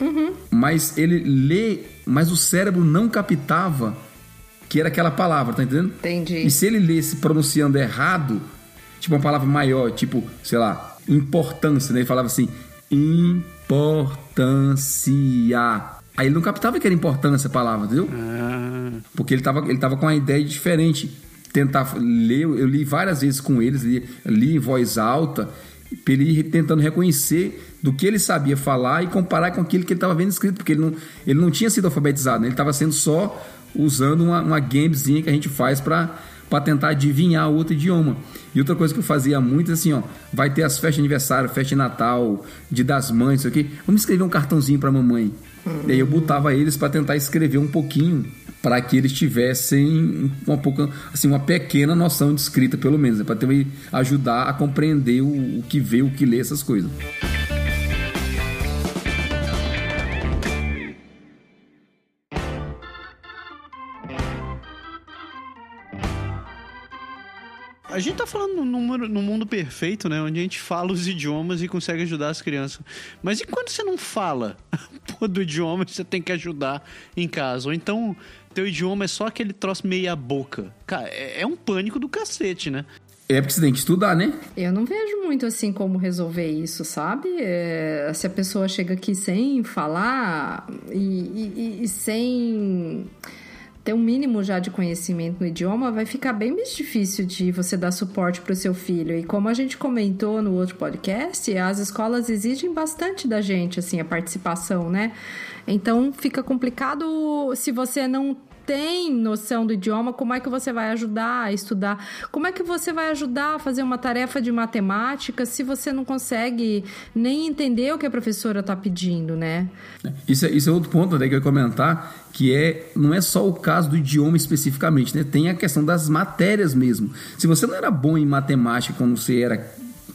Uhum. Mas ele lê, mas o cérebro não captava que era aquela palavra, tá entendendo? Entendi. E se ele lesse pronunciando errado, tipo uma palavra maior, tipo, sei lá, importância, né? Ele falava assim, importância. Aí ele não captava que era importância a palavra, entendeu? Ah. Porque ele tava, ele tava com uma ideia diferente. Tentar ler, eu li várias vezes com eles, li, li em voz alta, ele ir tentando reconhecer do que ele sabia falar e comparar com aquilo que ele estava vendo escrito, porque ele não, ele não tinha sido alfabetizado, né? ele estava sendo só usando uma, uma gamezinha que a gente faz para para tentar adivinhar outro idioma. E outra coisa que eu fazia muito assim, ó, vai ter as festas de aniversário, festa de Natal, de das mães, isso aqui. Vamos escrever um cartãozinho para mamãe. E aí eu botava eles para tentar escrever um pouquinho para que eles tivessem uma pouca, assim, uma pequena noção de escrita pelo menos, né? para ajudar a compreender o, o que vê, o que lê essas coisas. a gente tá falando no, mundo perfeito, né? Onde a gente fala os idiomas e consegue ajudar as crianças. Mas e quando você não fala do idioma você tem que ajudar em casa? Ou então teu idioma é só aquele troço meia boca. Cara, é, é um pânico do cacete, né? É porque você tem que estudar, né? Eu não vejo muito assim como resolver isso, sabe? É, se a pessoa chega aqui sem falar e, e, e sem ter um mínimo já de conhecimento no idioma, vai ficar bem mais difícil de você dar suporte para o seu filho. E como a gente comentou no outro podcast, as escolas exigem bastante da gente, assim, a participação, né? Então fica complicado se você não tem noção do idioma, como é que você vai ajudar a estudar? Como é que você vai ajudar a fazer uma tarefa de matemática se você não consegue nem entender o que a professora está pedindo, né? Isso é, isso é outro ponto né, que eu ia comentar, que é não é só o caso do idioma especificamente, né? Tem a questão das matérias mesmo. Se você não era bom em matemática quando você era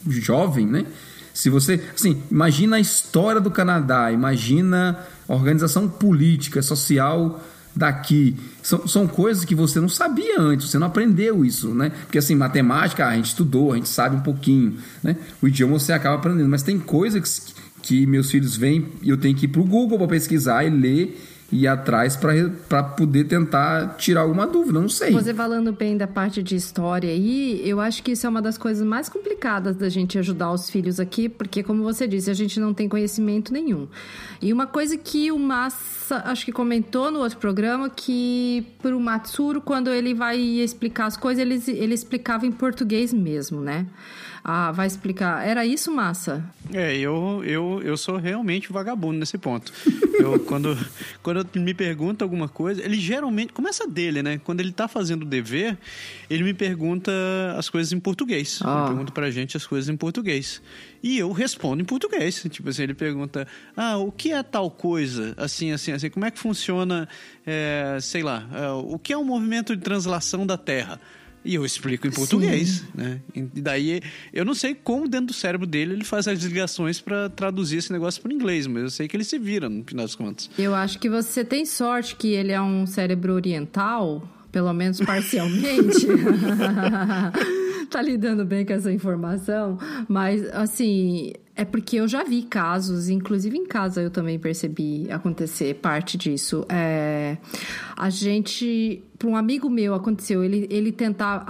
jovem, né? Se você, assim, imagina a história do Canadá, imagina a organização política, social daqui. São, são coisas que você não sabia antes, você não aprendeu isso, né? Porque assim, matemática, a gente estudou, a gente sabe um pouquinho, né? O idioma você acaba aprendendo, mas tem coisas que, que meus filhos vêm e eu tenho que ir para o Google para pesquisar e ler ir atrás para poder tentar tirar alguma dúvida, não sei. Você falando bem da parte de história aí, eu acho que isso é uma das coisas mais complicadas da gente ajudar os filhos aqui, porque como você disse, a gente não tem conhecimento nenhum. E uma coisa que o Massa, acho que comentou no outro programa, que pro Matsuro, quando ele vai explicar as coisas, ele, ele explicava em português mesmo, né? Ah, vai explicar. Era isso, Massa? É, eu, eu, eu sou realmente vagabundo nesse ponto. Eu, quando, quando me pergunta alguma coisa, ele geralmente. Começa dele, né? Quando ele tá fazendo o dever, ele me pergunta as coisas em português. Ah. Ele pergunta pra gente as coisas em português. E eu respondo em português. Tipo assim, ele pergunta: Ah, o que é tal coisa? Assim, assim, assim. Como é que funciona, é, sei lá, é, o que é um movimento de translação da Terra? E eu explico em português, Sim. né? E daí eu não sei como dentro do cérebro dele ele faz as ligações para traduzir esse negócio para inglês, mas eu sei que ele se vira no final das contas. Eu acho que você tem sorte que ele é um cérebro oriental, pelo menos parcialmente. tá lidando bem com essa informação, mas assim, é porque eu já vi casos, inclusive em casa eu também percebi acontecer parte disso. É, a gente, para um amigo meu aconteceu, ele, ele tentar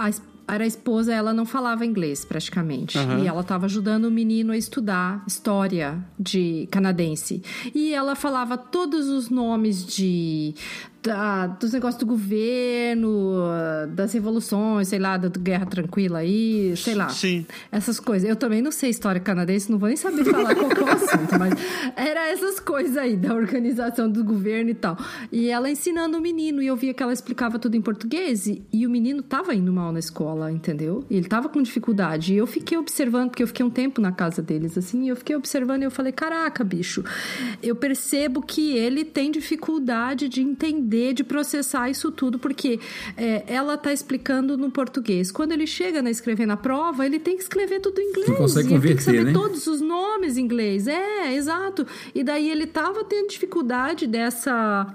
era a esposa, ela não falava inglês praticamente. Uhum. E ela estava ajudando o menino a estudar história de canadense. E ela falava todos os nomes de da, dos negócios do governo, das revoluções, sei lá, da Guerra Tranquila aí, sei lá. Sim. Essas coisas. Eu também não sei história canadense, não vou nem saber falar qual é o assunto, mas era essas coisas aí, da organização do governo e tal. E ela ensinando o menino, e eu via que ela explicava tudo em português, e, e o menino tava indo mal na escola, entendeu? E ele tava com dificuldade. E eu fiquei observando, porque eu fiquei um tempo na casa deles, assim, e eu fiquei observando e eu falei, caraca, bicho, eu percebo que ele tem dificuldade de entender de processar isso tudo, porque é, ela tá explicando no português. Quando ele chega a escrever na prova, ele tem que escrever tudo em inglês. Não consegue ele tem converter, que saber né? todos os nomes em inglês. É, exato. E daí ele tava tendo dificuldade dessa.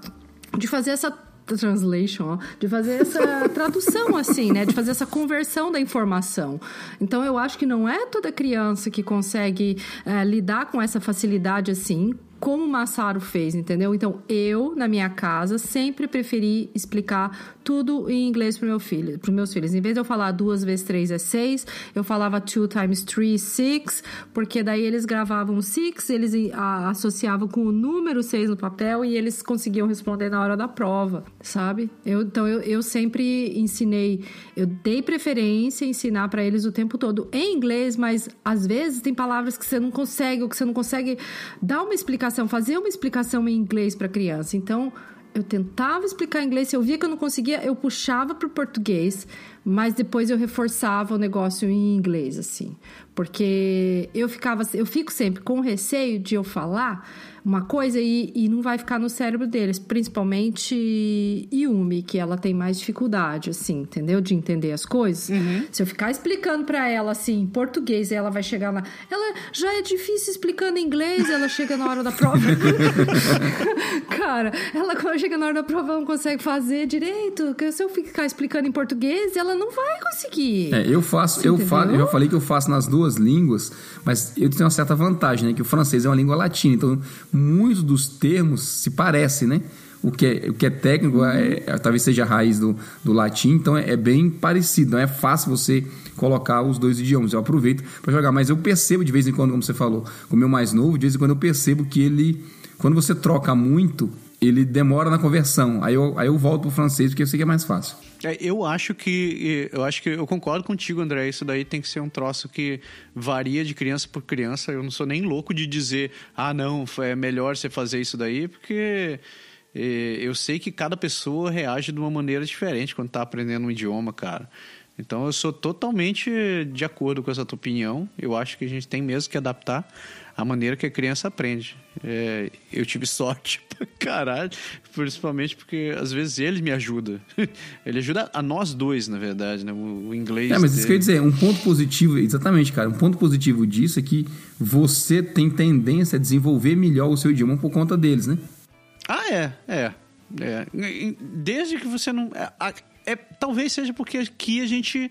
de fazer essa translation, ó, de fazer essa tradução assim, né, de fazer essa conversão da informação. Então eu acho que não é toda criança que consegue é, lidar com essa facilidade assim, como o Massaro fez, entendeu? Então, eu, na minha casa, sempre preferi explicar tudo em inglês para meu filho, para meus filhos. Em vez de eu falar duas vezes três é seis, eu falava two times three, six, porque daí eles gravavam six, eles a, associavam com o número seis no papel e eles conseguiam responder na hora da prova, sabe? Eu, então, eu, eu sempre ensinei, eu dei preferência em ensinar para eles o tempo todo em inglês, mas às vezes tem palavras que você não consegue, ou que você não consegue dar uma explicação explicação, fazer uma explicação em inglês para criança. Então, eu tentava explicar inglês, se eu via que eu não conseguia, eu puxava para o português, mas depois eu reforçava o negócio em inglês, assim. Porque eu ficava, eu fico sempre com receio de eu falar uma coisa e, e não vai ficar no cérebro deles, principalmente Yumi, que ela tem mais dificuldade, assim, entendeu? De entender as coisas. Uhum. Se eu ficar explicando para ela, assim, em português, ela vai chegar lá. Ela já é difícil explicando em inglês, ela chega na hora da prova. Cara, ela quando chega na hora da prova, ela não consegue fazer direito. Porque se eu ficar explicando em português, ela não vai conseguir. É, eu faço, eu, Entendeu? falo, eu já falei que eu faço nas duas línguas, mas eu tenho uma certa vantagem, né? Que o francês é uma língua latina, então muitos dos termos se parecem, né? O que é, o que é técnico é, é- talvez seja a raiz do, do latim, então é, é bem parecido, não é fácil você colocar os dois idiomas. Eu aproveito para jogar, mas eu percebo de vez em quando, como você falou, com o meu mais novo, de vez em quando eu percebo que ele, quando você troca muito, ele demora na conversão. Aí eu, aí eu volto pro francês, porque eu sei que é mais fácil. É, eu acho que eu acho que eu concordo contigo, André. Isso daí tem que ser um troço que varia de criança por criança. Eu não sou nem louco de dizer, ah, não, é melhor você fazer isso daí, porque eu sei que cada pessoa reage de uma maneira diferente quando está aprendendo um idioma, cara. Então eu sou totalmente de acordo com essa tua opinião. Eu acho que a gente tem mesmo que adaptar a maneira que a criança aprende. É, eu tive sorte caralho, principalmente porque às vezes ele me ajuda. Ele ajuda a nós dois, na verdade, né? O, o inglês. É, mas isso que eu ia dele. dizer, um ponto positivo, exatamente, cara, um ponto positivo disso é que você tem tendência a desenvolver melhor o seu idioma por conta deles, né? Ah, é, é. é. Desde que você não. É, é- talvez seja porque aqui a gente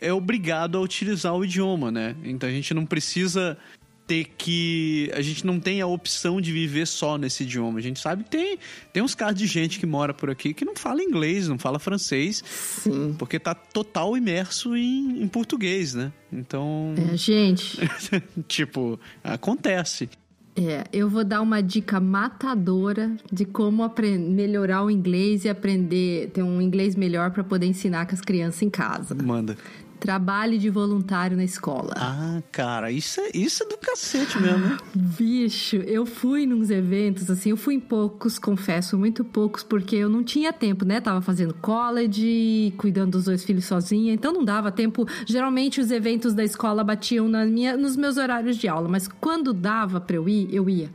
é obrigado a utilizar o idioma, né? Então a gente não precisa ter que. A gente não tem a opção de viver só nesse idioma. A gente sabe que tem, tem uns casos de gente que mora por aqui que não fala inglês, não fala francês, Sim. porque tá total imerso em, em português, né? Então. É, gente, tipo, acontece. É, eu vou dar uma dica matadora de como melhorar o inglês e aprender, ter um inglês melhor para poder ensinar com as crianças em casa. Manda. Trabalhe de voluntário na escola. Ah, cara, isso é, isso é do cacete mesmo, né? Bicho, eu fui nos eventos, assim, eu fui em poucos, confesso, muito poucos, porque eu não tinha tempo, né? Tava fazendo college, cuidando dos dois filhos sozinha, então não dava tempo. Geralmente os eventos da escola batiam na minha, nos meus horários de aula, mas quando dava pra eu ir, eu ia.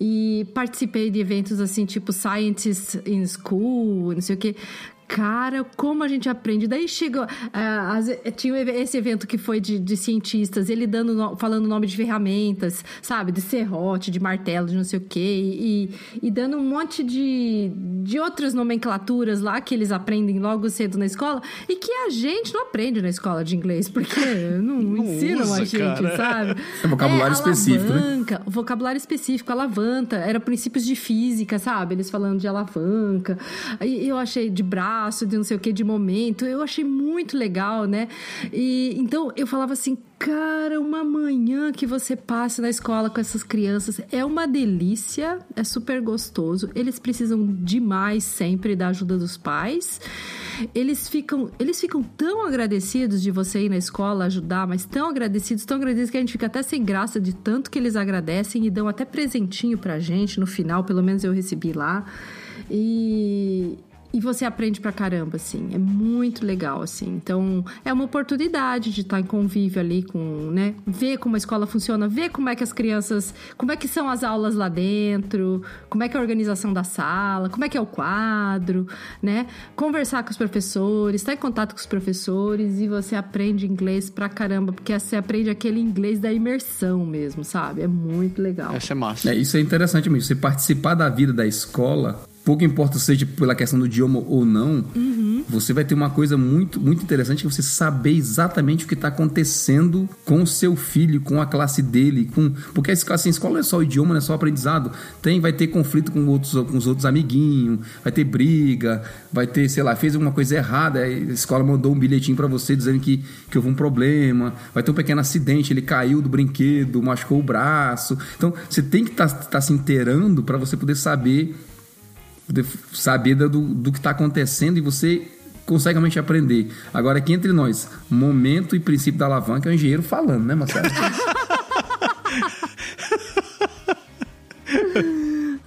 E participei de eventos assim, tipo Scientists in School, não sei o quê. Cara, como a gente aprende. Daí chegou. ah, as- tinha esse evento que foi de, de cientistas, ele dando, no- falando o nome de ferramentas, sabe? De serrote, de martelo, de não sei o quê. E, e dando um monte de, de outras nomenclaturas lá que eles aprendem logo cedo na escola e que a gente não aprende na escola de inglês, porque não, Não ensinam usa, a gente, cara. sabe? É vocabulário específico, né? alavanca, o vocabulário específico, alavanca, era princípios de física, sabe? Eles falando de alavanca. Aí eu achei de braço, de não sei o que, de momento. Eu achei muito legal, né? E então eu falava assim, cara, uma manhã que você passa na escola com essas crianças é uma delícia, é super gostoso. Eles precisam demais sempre da ajuda dos pais. Eles ficam, eles ficam tão agradecidos de você ir na escola ajudar, mas tão agradecidos, tão agradecidos que a gente fica até sem graça de tanto que eles agradecem e dão até presentinho pra gente no final, pelo menos eu recebi lá. E e você aprende pra caramba, assim. É muito legal, assim. Então, é uma oportunidade de estar em convívio ali com, né? Ver como a escola funciona, ver como é que as crianças. Como é que são as aulas lá dentro, como é que é a organização da sala, como é que é o quadro, né? Conversar com os professores, estar em contato com os professores e você aprende inglês pra caramba, porque você aprende aquele inglês da imersão mesmo, sabe? É muito legal. Essa é massa. É, isso é interessante mesmo. Você participar da vida da escola pouco importa seja pela questão do idioma ou não, uhum. você vai ter uma coisa muito, muito interessante que é você saber exatamente o que está acontecendo com o seu filho, com a classe dele, com porque assim, a escola não é só o idioma, não é só o aprendizado. Tem, vai ter conflito com, outros, com os outros amiguinhos, vai ter briga, vai ter, sei lá, fez alguma coisa errada, a escola mandou um bilhetinho para você dizendo que, que houve um problema, vai ter um pequeno acidente, ele caiu do brinquedo, machucou o braço. Então, você tem que estar tá, tá se inteirando para você poder saber saber do, do que está acontecendo e você consegue realmente aprender. Agora, aqui entre nós, momento e princípio da alavanca é o engenheiro falando, né, Marcelo?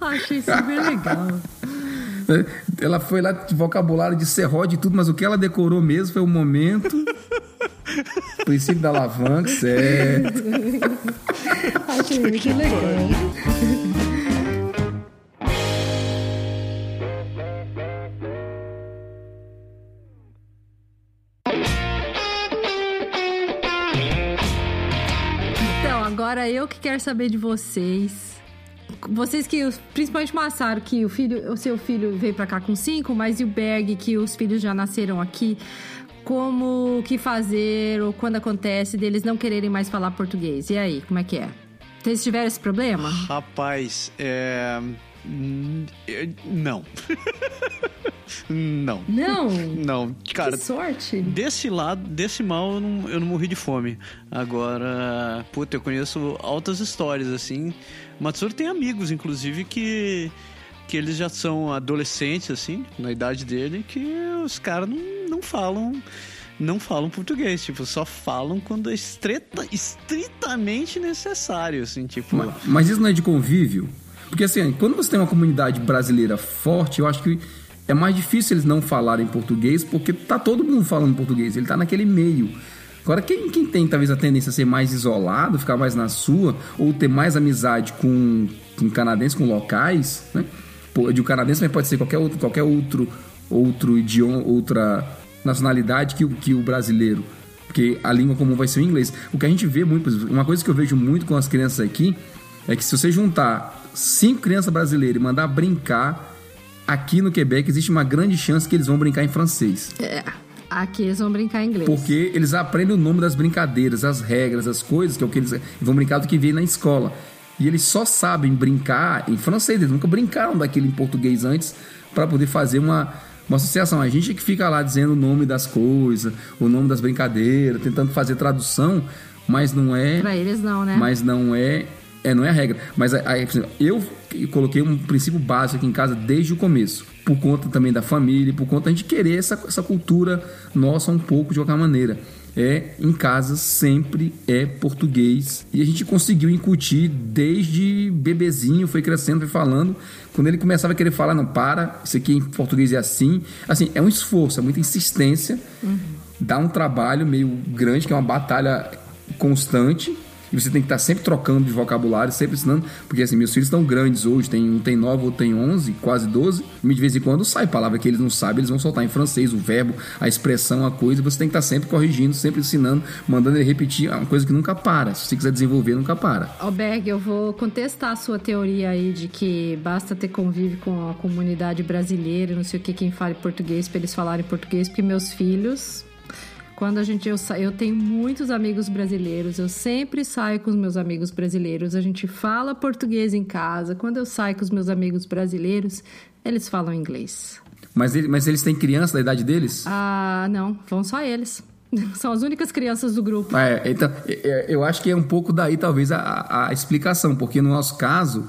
Achei super legal. Ela foi lá de vocabulário de serrote e tudo, mas o que ela decorou mesmo foi o momento. princípio da alavanca, certo. Achei muito legal. eu que quero saber de vocês. Vocês que, principalmente Massaro, que o filho, o seu filho veio para cá com cinco, mas e o Berg, que os filhos já nasceram aqui. Como que fazer ou quando acontece deles não quererem mais falar português? E aí, como é que é? Vocês tiveram esse problema? Rapaz, é. Não. não. Não? Não. Cara, que sorte. Desse lado, desse mal, eu não, eu não morri de fome. Agora, puta, eu conheço altas histórias, assim. Matsuro tem amigos, inclusive, que que eles já são adolescentes, assim, na idade dele, que os caras não, não falam não falam português, tipo, só falam quando é estreta, estritamente necessário, assim, tipo... Mas, mas, isso não é de convívio? Porque assim, quando você tem uma comunidade brasileira forte, eu acho que é mais difícil eles não falarem português, porque tá todo mundo falando português, ele tá naquele meio. Agora, quem, quem tem talvez a tendência a ser mais isolado, ficar mais na sua, ou ter mais amizade com, com canadenses, com locais, né? De um canadense, mas pode ser qualquer outro, qualquer outro, outro idioma, outra nacionalidade que, que o brasileiro. Porque a língua comum vai ser o inglês. O que a gente vê muito, uma coisa que eu vejo muito com as crianças aqui, é que se você juntar cinco crianças brasileiras e mandar brincar, aqui no Quebec existe uma grande chance que eles vão brincar em francês. É. Aqui eles vão brincar em inglês. Porque eles aprendem o nome das brincadeiras, as regras, as coisas, que é o que eles vão brincar do que vem na escola. E eles só sabem brincar em francês, eles nunca brincaram daquilo em português antes para poder fazer uma, uma associação. A gente é que fica lá dizendo o nome das coisas, o nome das brincadeiras, tentando fazer tradução, mas não é. Para eles não, né? Mas não é é, não é a regra. Mas eu coloquei um princípio básico aqui em casa desde o começo. Por conta também da família, por conta de querer essa, essa cultura nossa um pouco de qualquer maneira. É, em casa sempre é português. E a gente conseguiu incutir desde bebezinho, foi crescendo, foi falando. Quando ele começava a querer falar, não, para, isso aqui em português é assim. Assim, é um esforço, é muita insistência. Uhum. Dá um trabalho meio grande, que é uma batalha constante e você tem que estar sempre trocando de vocabulário, sempre ensinando, porque assim, meus filhos estão grandes hoje, tem, um tem 9, outro tem 11, quase 12, e de vez em quando sai palavra que eles não sabem, eles vão soltar em francês o verbo, a expressão, a coisa, você tem que estar sempre corrigindo, sempre ensinando, mandando ele repetir, é uma coisa que nunca para, se você quiser desenvolver, nunca para. Alberg, eu vou contestar a sua teoria aí de que basta ter convívio com a comunidade brasileira, não sei o que, quem fale português, para eles falarem português, porque meus filhos quando a gente eu, eu tenho muitos amigos brasileiros, eu sempre saio com os meus amigos brasileiros, a gente fala português em casa. Quando eu saio com os meus amigos brasileiros, eles falam inglês. Mas, ele, mas eles têm criança da idade deles? Ah, não, vão só eles. São as únicas crianças do grupo. É, então, eu acho que é um pouco daí, talvez, a, a explicação, porque no nosso caso,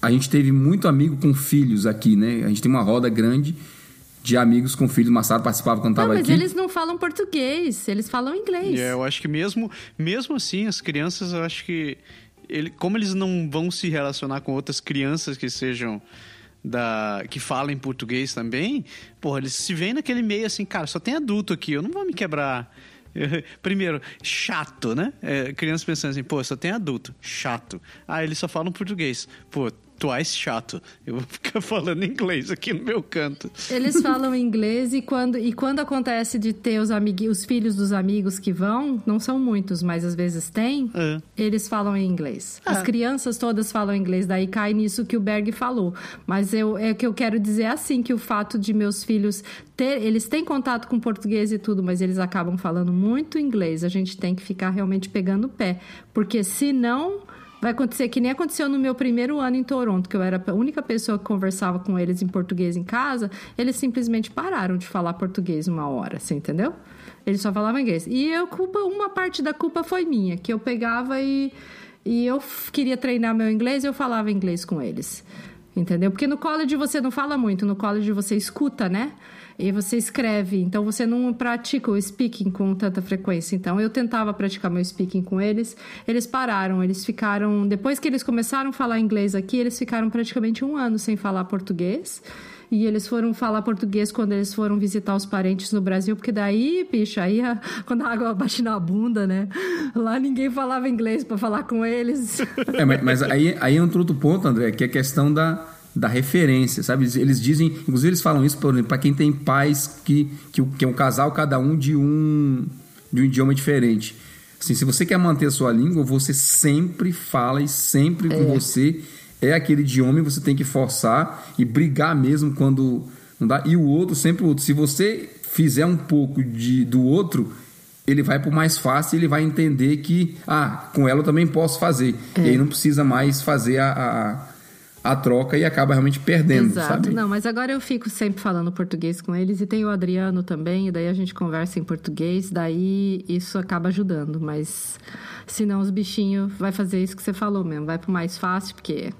a gente teve muito amigo com filhos aqui, né? A gente tem uma roda grande de amigos com filhos. Massaro participava quando estava aqui. Mas eles não falam português, eles falam inglês. É, eu acho que mesmo, mesmo assim, as crianças, eu acho que. Ele, como eles não vão se relacionar com outras crianças que sejam da que fala em português também, porra, eles se veem naquele meio assim, cara, só tem adulto aqui, eu não vou me quebrar. Primeiro, chato, né? É, crianças pensando assim, pô, só tem adulto, chato. Ah, eles só falam português. Pô, twice chato. Eu vou ficar falando inglês aqui no meu canto. Eles falam inglês e quando, e quando acontece de ter os, amigos, os filhos dos amigos que vão, não são muitos, mas às vezes tem, É. eles falam em inglês. As Ah. crianças todas falam inglês, daí cai nisso que o Berg falou. Mas eu, é que eu quero dizer assim, que o fato de meus filhos ter, eles têm contato com português e tudo, mas eles acabam falando muito inglês. A gente tem que ficar realmente pegando o pé. Porque senão... Vai acontecer que nem aconteceu no meu primeiro ano em Toronto, que eu era a única pessoa que conversava com eles em português em casa. Eles simplesmente pararam de falar português uma hora, você entendeu? Eles só falavam inglês. E eu culpa, uma parte da culpa foi minha, que eu pegava e, e eu queria treinar meu inglês e eu falava inglês com eles. Entendeu? Porque no college você não fala muito, no college você escuta, né? E você escreve, então você não pratica o speaking com tanta frequência. Então eu tentava praticar meu speaking com eles, eles pararam, eles ficaram. Depois que eles começaram a falar inglês aqui, eles ficaram praticamente um ano sem falar português. E eles foram falar português quando eles foram visitar os parentes no Brasil, porque daí, bicho, aí quando a água bate na bunda, né? Lá ninguém falava inglês para falar com eles. É, mas, mas aí, aí entra outro ponto, André, que é a questão da, da referência, sabe? Eles, dizem, inclusive eles falam isso, por para quem tem pais que, que, que é um casal, cada um de um, de um idioma diferente. Assim, se você quer manter a sua língua, você sempre fala e sempre com você é aquele idioma e você tem que forçar e brigar mesmo quando não dá. E o outro, sempre o outro. Se você fizer um pouco de, do outro, ele vai pro mais fácil ele vai entender que, ah, com ela eu também posso fazer. E aí não precisa mais fazer a, a, a troca e acaba realmente perdendo, Exato. sabe? Não, mas agora eu fico sempre falando português com eles e tem o Adriano também, e daí a gente conversa em português, daí isso acaba ajudando, mas senão os bichinhos vai fazer isso que você falou mesmo, vai pro mais fácil, porque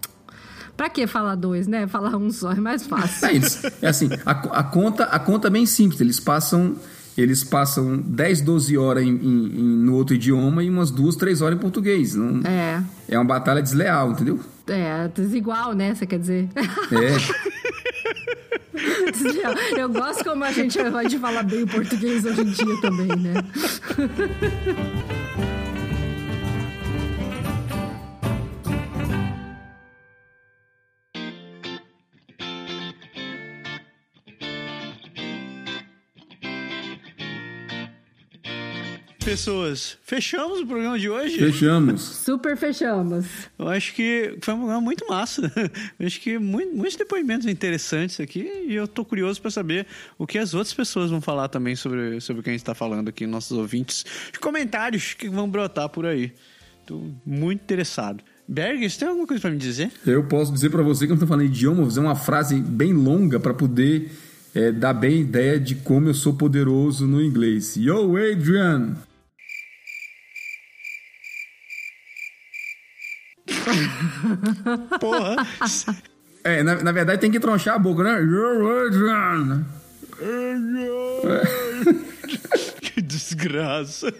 pra que falar dois, né? Falar um só é mais fácil. É, eles, é assim, a, a conta, a conta é bem simples. Eles passam, eles passam 10, 12 horas em, em- em- no outro idioma e umas duas, três horas em português. Não, É, é uma batalha desleal, entendeu? É, desigual, né? Você quer dizer? É. Desleal. Eu gosto como a gente vai de falar bem o português hoje em dia também, né? Pessoas, fechamos o programa de hoje? Fechamos. Super fechamos. Eu acho que foi um programa muito massa. Eu acho que muito- muitos depoimentos interessantes aqui e eu tô curioso para saber o que as outras pessoas vão falar também sobre, sobre o que a gente está falando aqui, nossos ouvintes. Os comentários que vão brotar por aí. Tô muito interessado. Berg, você tem alguma coisa para me dizer? Eu posso dizer pra você que eu não tô falando idioma, vou fazer uma frase bem longa pra poder é, dar bem ideia de como eu sou poderoso no inglês. Yo, Adrian! Porra! É, na, na verdade tem que tronchar a boca, né? Que desgraça.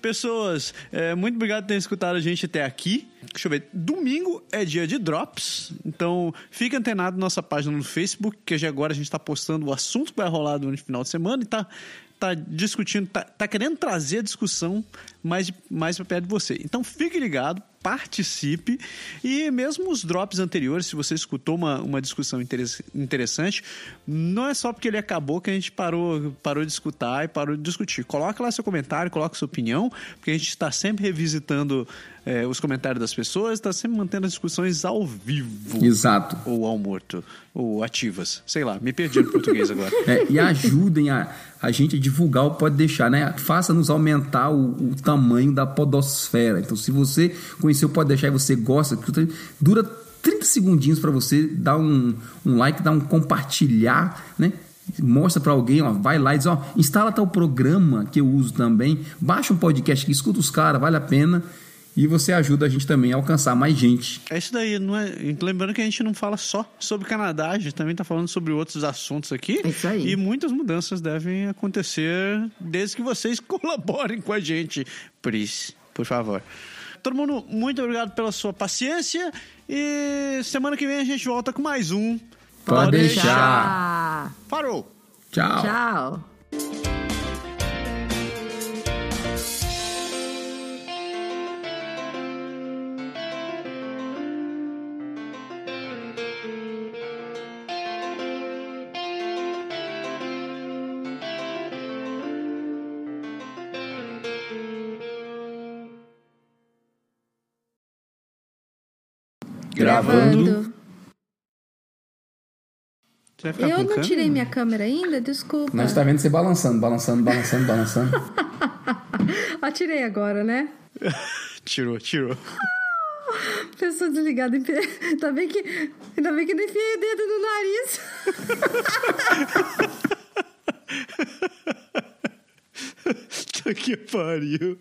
Pessoas, é, muito obrigado por terem escutado a gente até aqui. Deixa eu ver. Domingo é dia de drops, então fique antenado na nossa página no Facebook, que já agora a gente está postando o assunto que vai rolar durante o final de semana e tá, tá discutindo, tá, tá querendo trazer a discussão mais, mais para perto de você. Então fique ligado, participe e mesmo os drops anteriores, se você escutou uma, uma discussão interess- interessante, não é só porque ele acabou que a gente parou, parou de escutar e parou de discutir. Coloca lá seu comentário, coloca sua opinião, porque a gente está sempre revisitando eh, os comentários das pessoas, está sempre mantendo as discussões ao vivo. Exato. Ou ao morto. Ou ativas. Sei lá, me perdi no português agora. É, e ajudem a, a gente a divulgar o Pode Deixar, né? Faça-nos aumentar o, o tamanho da podosfera. Então, se você conheceu Pode Deixar e você gosta, dura 30 segundinhos para você dar um, um like, dar um compartilhar, né? Mostra para alguém, ó, vai lá e diz, ó, instala tal programa que eu uso também, baixa um podcast que escuta os caras, vale a pena. E você ajuda a gente também a alcançar mais gente. É isso daí, não é? Lembrando que a gente não fala só sobre Canadá, a gente também está falando sobre outros assuntos aqui. É isso aí. E muitas mudanças devem acontecer desde que vocês colaborem com a gente. Please, por favor. todo mundo, muito obrigado pela sua paciência. E semana que vem a gente volta com mais um. Pode deixar. Tchau. Parou! Tchau. Tchau. Gravando. Eu não câmera? tirei minha câmera ainda, desculpa. Nós tá vendo você balançando, balançando, balançando, balançando. Ah, tirei agora, né? Tirou, tirou. Pessoa desligada. em pé. Ainda bem que, ainda bem que não enfiei o dedo no nariz. que pariu.